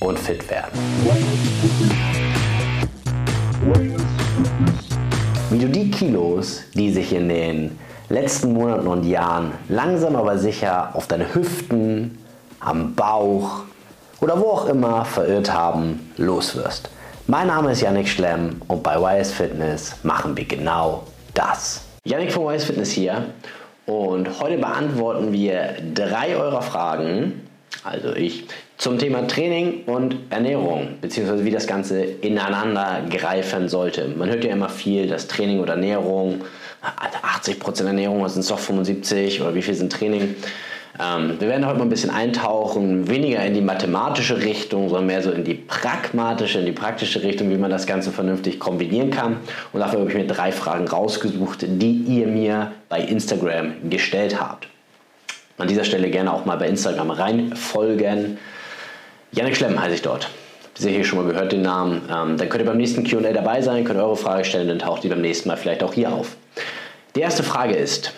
und fit werden. Wie du die Kilos, die sich in den letzten Monaten und Jahren langsam aber sicher auf deine Hüften, am Bauch oder wo auch immer verirrt haben, loswirst. Mein Name ist Yannick Schlemm und bei YS Fitness machen wir genau das. Yannick von YS Fitness hier und heute beantworten wir drei eurer Fragen, also ich, zum Thema Training und Ernährung, beziehungsweise wie das Ganze ineinander greifen sollte. Man hört ja immer viel, dass Training und Ernährung, 80% Ernährung, was sind doch 75 oder wie viel sind Training? Ähm, wir werden heute mal ein bisschen eintauchen, weniger in die mathematische Richtung, sondern mehr so in die pragmatische, in die praktische Richtung, wie man das Ganze vernünftig kombinieren kann. Und dafür habe ich mir drei Fragen rausgesucht, die ihr mir bei Instagram gestellt habt. An dieser Stelle gerne auch mal bei Instagram reinfolgen. Janik Schlemm heiße ich dort. Habt ihr hier schon mal gehört, den Namen? Ähm, dann könnt ihr beim nächsten QA dabei sein, könnt eure Frage stellen, dann taucht die beim nächsten Mal vielleicht auch hier auf. Die erste Frage ist,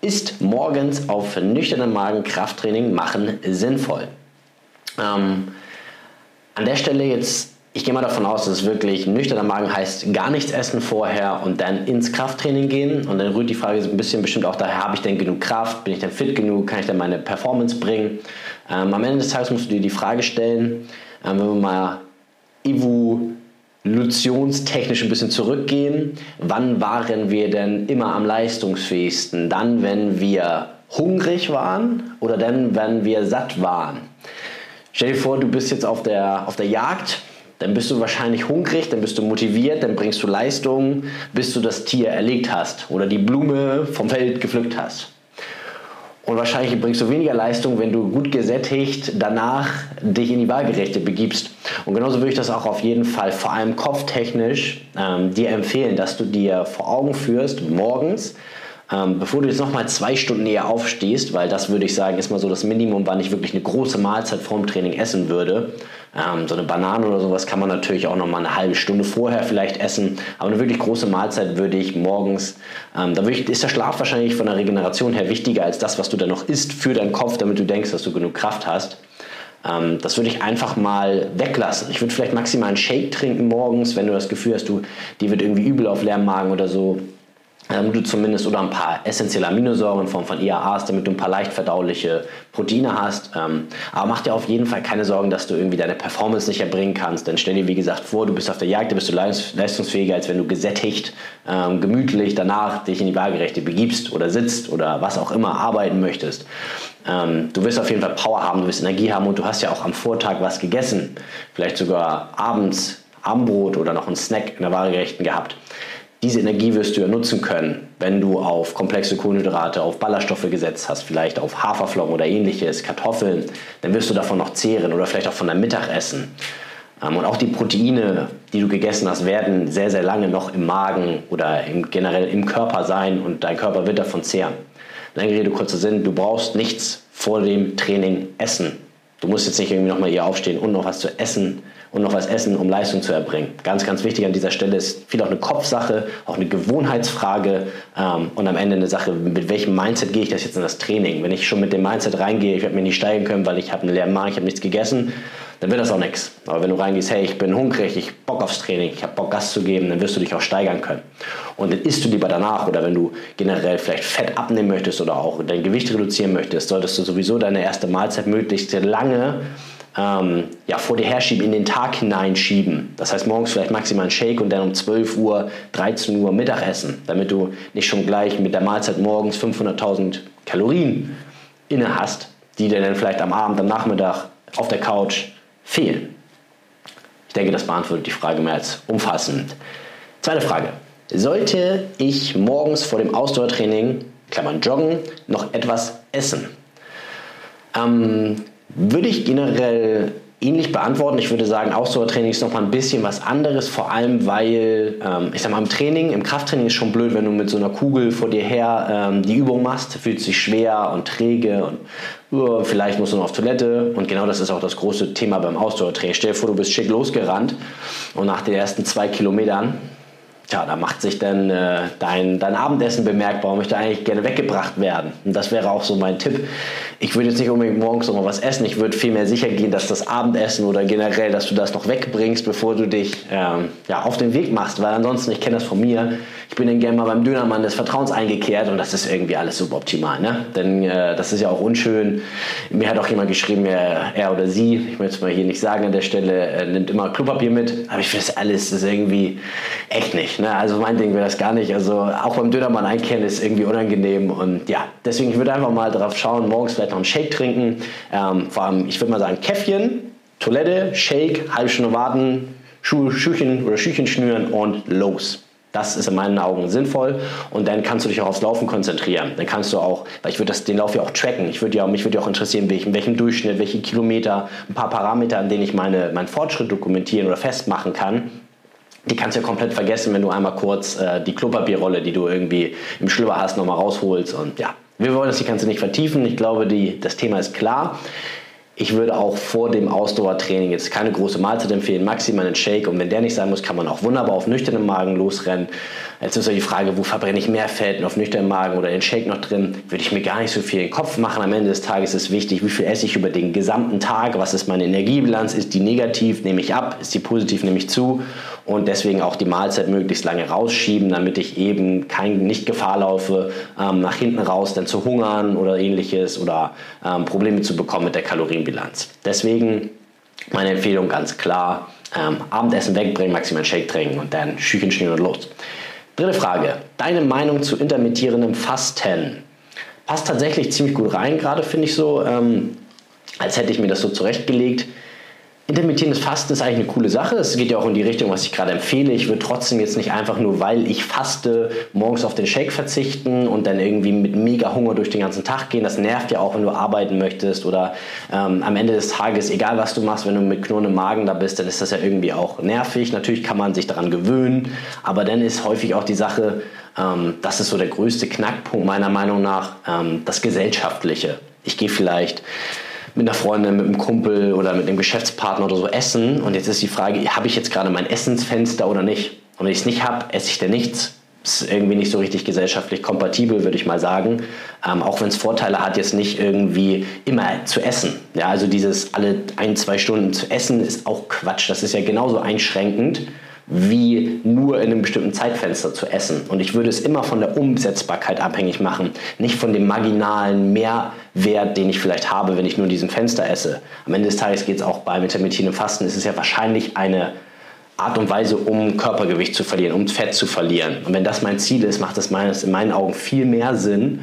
ist morgens auf nüchternen Magen Krafttraining machen sinnvoll? Ähm, an der Stelle jetzt, ich gehe mal davon aus, dass es wirklich nüchterner Magen heißt, gar nichts essen vorher und dann ins Krafttraining gehen. Und dann rührt die Frage so ein bisschen bestimmt auch daher, habe ich denn genug Kraft? Bin ich denn fit genug? Kann ich denn meine Performance bringen? Ähm, am Ende des Tages musst du dir die Frage stellen, ähm, wenn wir mal evolutionstechnisch ein bisschen zurückgehen, wann waren wir denn immer am leistungsfähigsten? Dann, wenn wir hungrig waren oder dann, wenn wir satt waren? Stell dir vor, du bist jetzt auf der, auf der Jagd, dann bist du wahrscheinlich hungrig, dann bist du motiviert, dann bringst du Leistung, bis du das Tier erlegt hast oder die Blume vom Feld gepflückt hast. Und wahrscheinlich bringst du weniger Leistung, wenn du gut gesättigt danach dich in die Waagerechte begibst. Und genauso würde ich das auch auf jeden Fall, vor allem kopftechnisch, ähm, dir empfehlen, dass du dir vor Augen führst, morgens, ähm, bevor du jetzt nochmal zwei Stunden näher aufstehst, weil das würde ich sagen, ist mal so das Minimum, wann ich wirklich eine große Mahlzeit vorm Training essen würde, ähm, so eine Banane oder sowas kann man natürlich auch noch mal eine halbe Stunde vorher vielleicht essen. Aber eine wirklich große Mahlzeit würde ich morgens, ähm, da ich, ist der Schlaf wahrscheinlich von der Regeneration her wichtiger als das, was du dann noch isst für deinen Kopf, damit du denkst, dass du genug Kraft hast. Ähm, das würde ich einfach mal weglassen. Ich würde vielleicht maximal einen Shake trinken morgens, wenn du das Gefühl hast, du, die wird irgendwie übel auf leerem Magen oder so du zumindest oder ein paar essentielle Aminosäuren in Form von IAAs, damit du ein paar leicht verdauliche Proteine hast. Ähm, aber mach dir auf jeden Fall keine Sorgen, dass du irgendwie deine Performance nicht erbringen kannst. Denn stell dir wie gesagt vor, du bist auf der Jagd, da bist du leistungsfähiger, als wenn du gesättigt, ähm, gemütlich danach dich in die Waagerechte begibst oder sitzt oder was auch immer arbeiten möchtest. Ähm, du wirst auf jeden Fall Power haben, du wirst Energie haben und du hast ja auch am Vortag was gegessen. Vielleicht sogar abends Abendbrot oder noch einen Snack in der Waagerechten gehabt diese Energie wirst du ja nutzen können, wenn du auf komplexe Kohlenhydrate, auf Ballaststoffe gesetzt hast, vielleicht auf Haferflocken oder ähnliches, Kartoffeln, dann wirst du davon noch zehren oder vielleicht auch von deinem Mittagessen. Ähm, und auch die Proteine, die du gegessen hast, werden sehr, sehr lange noch im Magen oder im, generell im Körper sein und dein Körper wird davon zehren. Lange Rede, kurzer Sinn, du brauchst nichts vor dem Training essen. Du musst jetzt nicht irgendwie nochmal hier aufstehen und noch was zu essen und noch was essen, um Leistung zu erbringen. Ganz, ganz wichtig an dieser Stelle ist viel auch eine Kopfsache, auch eine Gewohnheitsfrage ähm, und am Ende eine Sache, mit welchem Mindset gehe ich das jetzt in das Training. Wenn ich schon mit dem Mindset reingehe, ich werde mir nicht steigen können, weil ich habe einen leeren Magen, ich habe nichts gegessen, dann wird das auch nichts. Aber wenn du reingehst, hey, ich bin hungrig, ich Bock aufs Training, ich habe Bock Gas zu geben, dann wirst du dich auch steigern können. Und dann isst du lieber danach oder wenn du generell vielleicht Fett abnehmen möchtest oder auch dein Gewicht reduzieren möchtest, solltest du sowieso deine erste Mahlzeit möglichst lange ähm, ja, vor dir herschieben, in den Tag hineinschieben. Das heißt, morgens vielleicht maximal ein Shake und dann um 12 Uhr, 13 Uhr Mittagessen, damit du nicht schon gleich mit der Mahlzeit morgens 500.000 Kalorien inne hast, die dir dann vielleicht am Abend, am Nachmittag auf der Couch fehlen. Ich denke, das beantwortet die Frage mehr als umfassend. Zweite Frage. Sollte ich morgens vor dem Ausdauertraining, Klammern Joggen, noch etwas essen? Ähm, würde ich generell ähnlich beantworten. Ich würde sagen, Ausdauertraining ist nochmal ein bisschen was anderes, vor allem weil, ähm, ich sag mal, im Training, im Krafttraining ist schon blöd, wenn du mit so einer Kugel vor dir her ähm, die Übung machst, fühlt sich schwer und träge und uh, vielleicht musst du noch auf Toilette und genau das ist auch das große Thema beim Ausdauertraining. Stell dir vor, du bist schick losgerannt und nach den ersten zwei Kilometern Tja, da macht sich dann äh, dein, dein Abendessen bemerkbar und möchte eigentlich gerne weggebracht werden. Und das wäre auch so mein Tipp. Ich würde jetzt nicht unbedingt morgens noch mal was essen. Ich würde vielmehr sicher gehen, dass das Abendessen oder generell, dass du das noch wegbringst, bevor du dich ähm, ja, auf den Weg machst. Weil ansonsten, ich kenne das von mir, ich bin dann gerne mal beim Dönermann des Vertrauens eingekehrt und das ist irgendwie alles suboptimal. Ne? Denn äh, das ist ja auch unschön. Mir hat auch jemand geschrieben, er, er oder sie, ich möchte es mal hier nicht sagen an der Stelle, äh, nimmt immer Klopapier mit. Aber ich finde das alles ist irgendwie echt nicht. Ne? Also mein Ding wäre das gar nicht. Also auch beim Dönermann einkehren ist irgendwie unangenehm. Und ja, deswegen ich einfach mal darauf schauen, morgens vielleicht noch einen Shake trinken. Ähm, vor allem, ich würde mal sagen, Käffchen, Toilette, Shake, halbe Stunde warten, Schuh, Schüchen oder Schüchen schnüren und los. Das ist in meinen Augen sinnvoll und dann kannst du dich auch aufs Laufen konzentrieren. Dann kannst du auch, weil ich würde den Lauf ja auch tracken. Ich würde ja, mich würde ja auch interessieren, welchen, welchen Durchschnitt, welche Kilometer, ein paar Parameter, an denen ich meine, meinen Fortschritt dokumentieren oder festmachen kann. Die kannst du ja komplett vergessen, wenn du einmal kurz äh, die Klopapierrolle, die du irgendwie im Schlüpper hast, nochmal rausholst. Und ja, wir wollen das Ganze nicht vertiefen. Ich glaube, die, das Thema ist klar. Ich würde auch vor dem Ausdauertraining jetzt keine große Mahlzeit empfehlen, maximal einen Shake. Und wenn der nicht sein muss, kann man auch wunderbar auf nüchternem Magen losrennen. Jetzt ist ja die Frage, wo verbrenne ich mehr Fett, auf nüchternem Magen oder den Shake noch drin? Würde ich mir gar nicht so viel in den Kopf machen. Am Ende des Tages ist wichtig, wie viel esse ich über den gesamten Tag, was ist meine Energiebilanz, ist die negativ, nehme ich ab, ist die positiv, nehme ich zu und deswegen auch die Mahlzeit möglichst lange rausschieben, damit ich eben kein, nicht Gefahr laufe, ähm, nach hinten raus dann zu hungern oder ähnliches oder ähm, Probleme zu bekommen mit der Kalorienbilanz. Deswegen meine Empfehlung ganz klar, ähm, Abendessen wegbringen, maximal Shake trinken und dann Schüchen schnüren und los. Dritte Frage, deine Meinung zu intermittierendem Fasten? Passt tatsächlich ziemlich gut rein, gerade finde ich so, ähm, als hätte ich mir das so zurechtgelegt. Intermittierendes Fasten ist eigentlich eine coole Sache. Es geht ja auch in die Richtung, was ich gerade empfehle. Ich würde trotzdem jetzt nicht einfach nur, weil ich faste, morgens auf den Shake verzichten und dann irgendwie mit mega Hunger durch den ganzen Tag gehen. Das nervt ja auch, wenn du arbeiten möchtest oder ähm, am Ende des Tages, egal was du machst, wenn du mit knurrendem Magen da bist, dann ist das ja irgendwie auch nervig. Natürlich kann man sich daran gewöhnen, aber dann ist häufig auch die Sache, ähm, das ist so der größte Knackpunkt meiner Meinung nach, ähm, das Gesellschaftliche. Ich gehe vielleicht mit einer Freundin, mit einem Kumpel oder mit einem Geschäftspartner oder so essen. Und jetzt ist die Frage, habe ich jetzt gerade mein Essensfenster oder nicht? Und wenn ich es nicht habe, esse ich denn nichts. Ist irgendwie nicht so richtig gesellschaftlich kompatibel, würde ich mal sagen. Ähm, auch wenn es Vorteile hat, jetzt nicht irgendwie immer zu essen. Ja, also dieses alle ein, zwei Stunden zu essen ist auch Quatsch. Das ist ja genauso einschränkend wie nur in einem bestimmten Zeitfenster zu essen. Und ich würde es immer von der Umsetzbarkeit abhängig machen, nicht von dem marginalen Mehrwert, den ich vielleicht habe, wenn ich nur in diesem Fenster esse. Am Ende des Tages geht es auch beim intermittierenden Fasten, ist es ja wahrscheinlich eine Art und Weise, um Körpergewicht zu verlieren, um Fett zu verlieren. Und wenn das mein Ziel ist, macht es in meinen Augen viel mehr Sinn,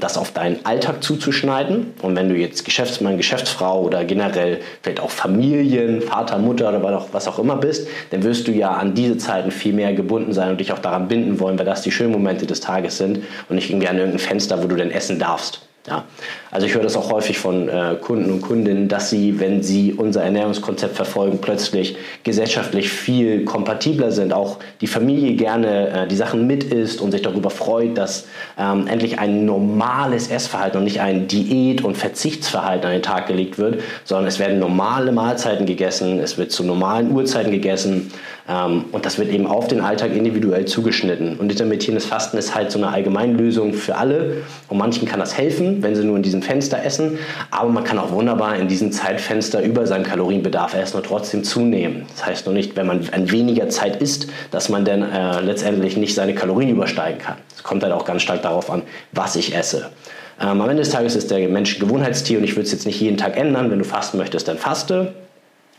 das auf deinen Alltag zuzuschneiden. Und wenn du jetzt Geschäftsmann, Geschäftsfrau oder generell vielleicht auch Familien, Vater, Mutter oder was auch immer bist, dann wirst du ja an diese Zeiten viel mehr gebunden sein und dich auch daran binden wollen, weil das die schönen Momente des Tages sind und nicht irgendwie an irgendein Fenster, wo du denn essen darfst. Ja. Also ich höre das auch häufig von äh, Kunden und Kundinnen, dass sie, wenn sie unser Ernährungskonzept verfolgen, plötzlich gesellschaftlich viel kompatibler sind. Auch die Familie gerne äh, die Sachen mit isst und sich darüber freut, dass ähm, endlich ein normales Essverhalten und nicht ein Diät- und Verzichtsverhalten an den Tag gelegt wird, sondern es werden normale Mahlzeiten gegessen, es wird zu normalen Uhrzeiten gegessen ähm, und das wird eben auf den Alltag individuell zugeschnitten. Und intermittierendes Fasten ist halt so eine Allgemeinlösung für alle. Und manchen kann das helfen, wenn sie nur in diesem Fenster essen. Aber man kann auch wunderbar in diesem Zeitfenster über seinen Kalorienbedarf essen und trotzdem zunehmen. Das heißt nur nicht, wenn man an weniger Zeit isst, dass man dann äh, letztendlich nicht seine Kalorien übersteigen kann. Es kommt halt auch ganz stark darauf an, was ich esse. Ähm, am Ende des Tages ist der Mensch Gewohnheitstier und ich würde es jetzt nicht jeden Tag ändern. Wenn du fasten möchtest, dann faste.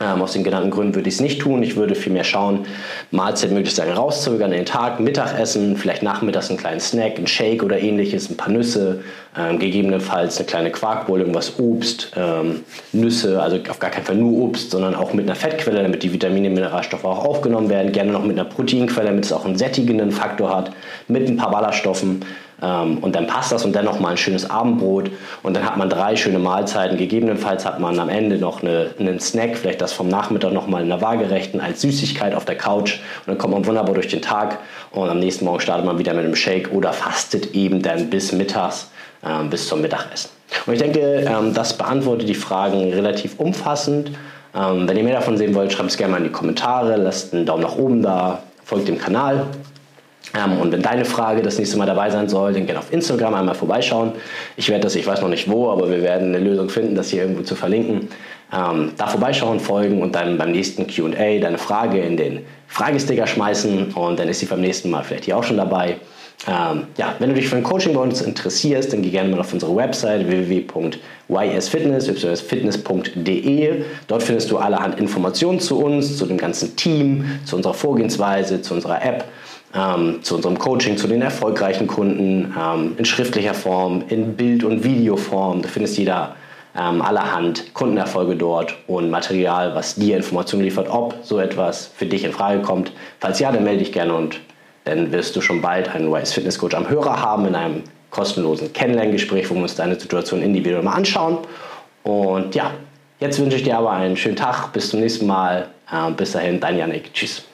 Ähm, aus den genannten Gründen würde ich es nicht tun. Ich würde vielmehr schauen, Mahlzeit möglichst lange rauszögern den Tag, Mittagessen, vielleicht nachmittags einen kleinen Snack, einen Shake oder ähnliches, ein paar Nüsse, ähm, gegebenenfalls eine kleine Quarkbowl, irgendwas Obst, ähm, Nüsse, also auf gar keinen Fall nur Obst, sondern auch mit einer Fettquelle, damit die Vitamine, Mineralstoffe auch aufgenommen werden. Gerne noch mit einer Proteinquelle, damit es auch einen sättigenden Faktor hat, mit ein paar Ballaststoffen. Ähm, und dann passt das und dann noch mal ein schönes Abendbrot und dann hat man drei schöne Mahlzeiten. Gegebenenfalls hat man am Ende noch eine, einen Snack, vielleicht das vom Nachmittag noch mal in der Waagerechten als Süßigkeit auf der Couch und dann kommt man wunderbar durch den Tag und am nächsten Morgen startet man wieder mit einem Shake oder fastet eben dann bis mittags, äh, bis zum Mittagessen. Und ich denke, ähm, das beantwortet die Fragen relativ umfassend. Ähm, wenn ihr mehr davon sehen wollt, schreibt es gerne mal in die Kommentare, lasst einen Daumen nach oben da, folgt dem Kanal Ähm, und wenn deine Frage das nächste Mal dabei sein soll, dann gerne auf Instagram einmal vorbeischauen. Ich werde das, ich weiß noch nicht wo, aber wir werden eine Lösung finden, das hier irgendwo zu verlinken. Ähm, da vorbeischauen, folgen und dann beim nächsten QA deine Frage in den Fragesticker schmeißen und dann ist sie beim nächsten Mal vielleicht hier auch schon dabei. Ähm, ja, wenn du dich für ein Coaching bei uns interessierst, dann geh gerne mal auf unsere Website www.ysfitness.de. Dort findest du allerhand Informationen zu uns, zu dem ganzen Team, zu unserer Vorgehensweise, zu unserer App, ähm, zu unserem Coaching, zu den erfolgreichen Kunden ähm, in schriftlicher Form, in Bild- und Videoform. Du findest jeder ähm, allerhand Kundenerfolge dort und Material, was dir Informationen liefert, ob so etwas für dich in Frage kommt. Falls ja, dann melde dich gerne und dann wirst du schon bald einen Wise Fitness Coach am Hörer haben in einem kostenlosen Kennenlerngespräch, wo wir uns deine Situation individuell mal anschauen. Und ja, jetzt wünsche ich dir aber einen schönen Tag. Bis zum nächsten Mal. Äh, bis dahin, dein Janik. Tschüss.